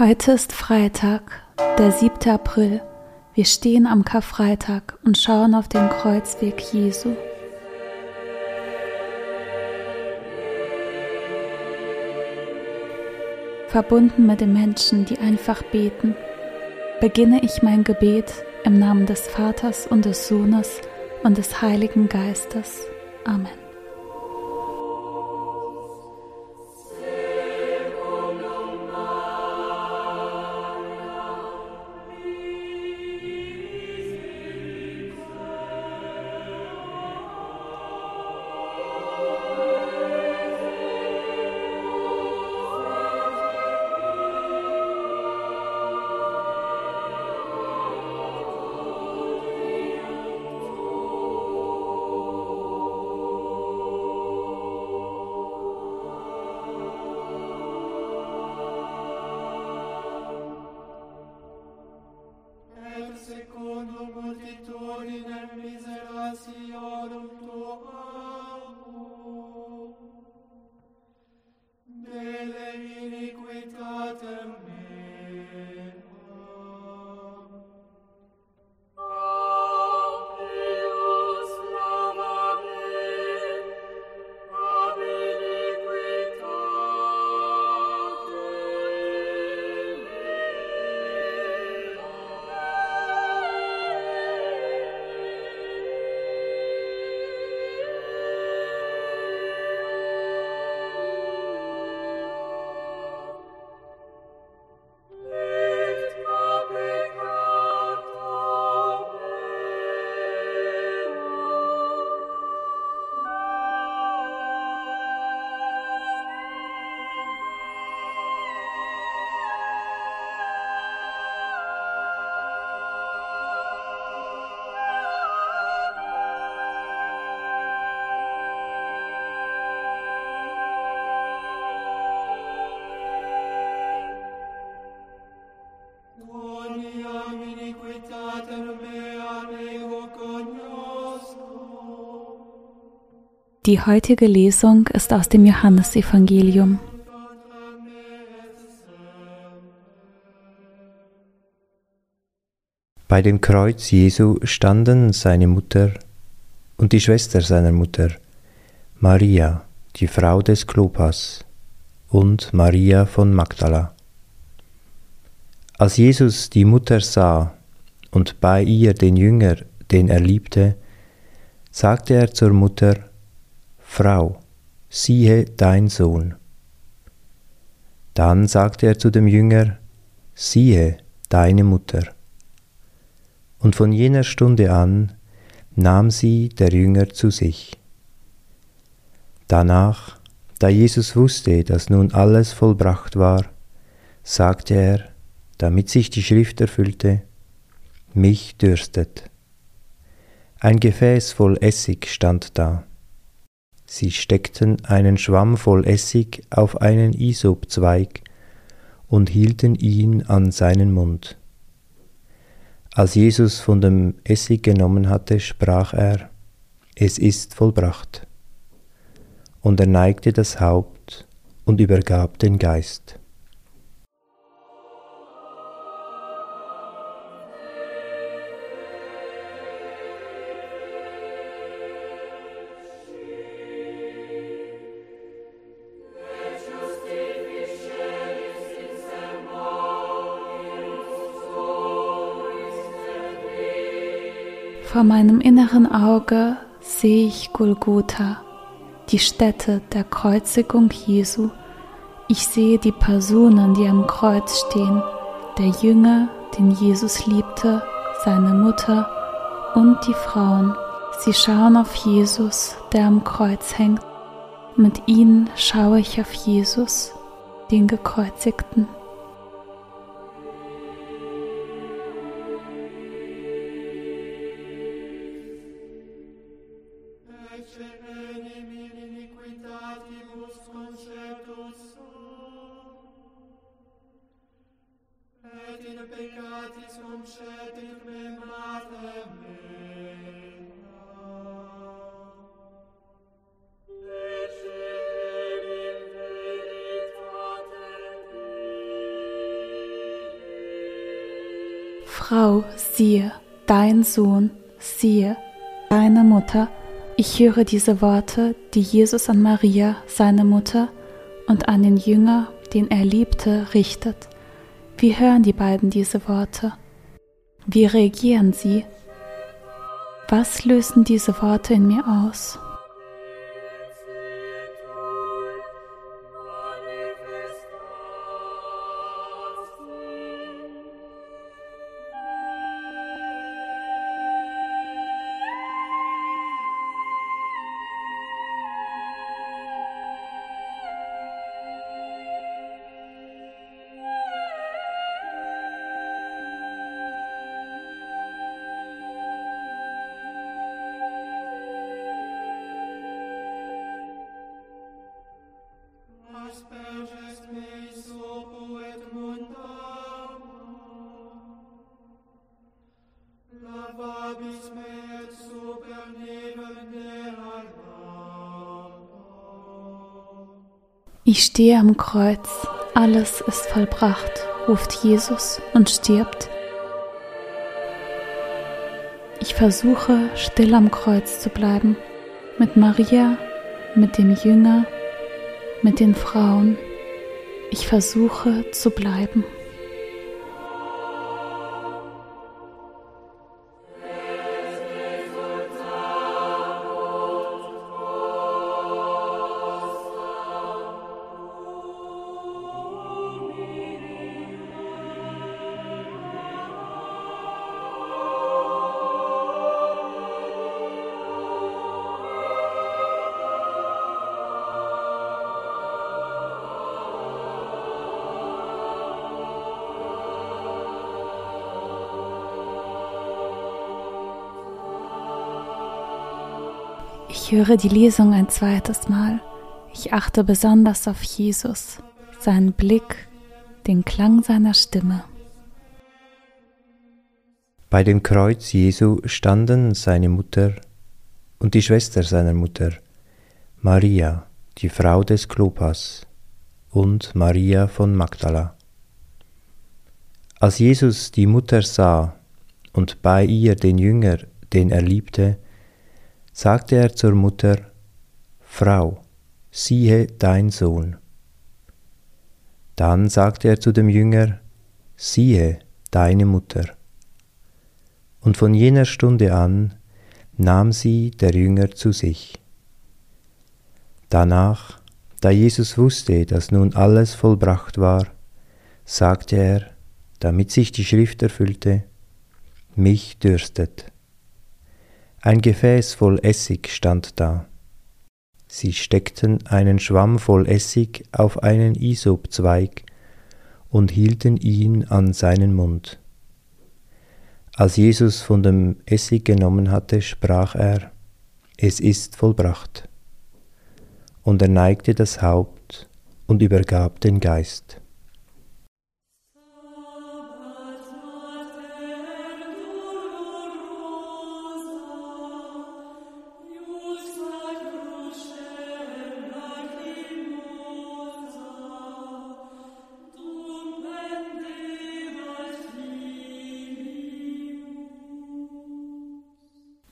Heute ist Freitag, der 7. April. Wir stehen am Karfreitag und schauen auf den Kreuzweg Jesu. Verbunden mit den Menschen, die einfach beten, beginne ich mein Gebet im Namen des Vaters und des Sohnes und des Heiligen Geistes. Amen. Die heutige Lesung ist aus dem Johannesevangelium. Bei dem Kreuz Jesu standen seine Mutter und die Schwester seiner Mutter, Maria, die Frau des Klopas, und Maria von Magdala. Als Jesus die Mutter sah und bei ihr den Jünger, den er liebte, sagte er zur Mutter, Frau, siehe dein Sohn. Dann sagte er zu dem Jünger, siehe deine Mutter. Und von jener Stunde an nahm sie der Jünger zu sich. Danach, da Jesus wusste, dass nun alles vollbracht war, sagte er, damit sich die Schrift erfüllte, mich dürstet. Ein Gefäß voll Essig stand da. Sie steckten einen Schwamm voll Essig auf einen Isopzweig und hielten ihn an seinen Mund. Als Jesus von dem Essig genommen hatte, sprach er, Es ist vollbracht. Und er neigte das Haupt und übergab den Geist. Vor meinem inneren Auge sehe ich Golgotha, die Stätte der Kreuzigung Jesu. Ich sehe die Personen, die am Kreuz stehen, der Jünger, den Jesus liebte, seine Mutter und die Frauen. Sie schauen auf Jesus, der am Kreuz hängt. Mit ihnen schaue ich auf Jesus, den Gekreuzigten. Frau, siehe, dein Sohn, siehe, deine Mutter. Ich höre diese Worte, die Jesus an Maria, seine Mutter, und an den Jünger, den er liebte, richtet. Wie hören die beiden diese Worte? Wie reagieren sie? Was lösen diese Worte in mir aus? Ich stehe am Kreuz, alles ist vollbracht, ruft Jesus und stirbt. Ich versuche still am Kreuz zu bleiben, mit Maria, mit dem Jünger, mit den Frauen. Ich versuche zu bleiben. Ich höre die Lesung ein zweites Mal. Ich achte besonders auf Jesus, seinen Blick, den Klang seiner Stimme. Bei dem Kreuz Jesu standen seine Mutter und die Schwester seiner Mutter, Maria, die Frau des Klopas, und Maria von Magdala. Als Jesus die Mutter sah und bei ihr den Jünger, den er liebte, sagte er zur Mutter, Frau, siehe dein Sohn. Dann sagte er zu dem Jünger, siehe deine Mutter. Und von jener Stunde an nahm sie der Jünger zu sich. Danach, da Jesus wusste, dass nun alles vollbracht war, sagte er, damit sich die Schrift erfüllte, mich dürstet. Ein Gefäß voll Essig stand da. Sie steckten einen Schwamm voll Essig auf einen Isopzweig und hielten ihn an seinen Mund. Als Jesus von dem Essig genommen hatte, sprach er, Es ist vollbracht. Und er neigte das Haupt und übergab den Geist.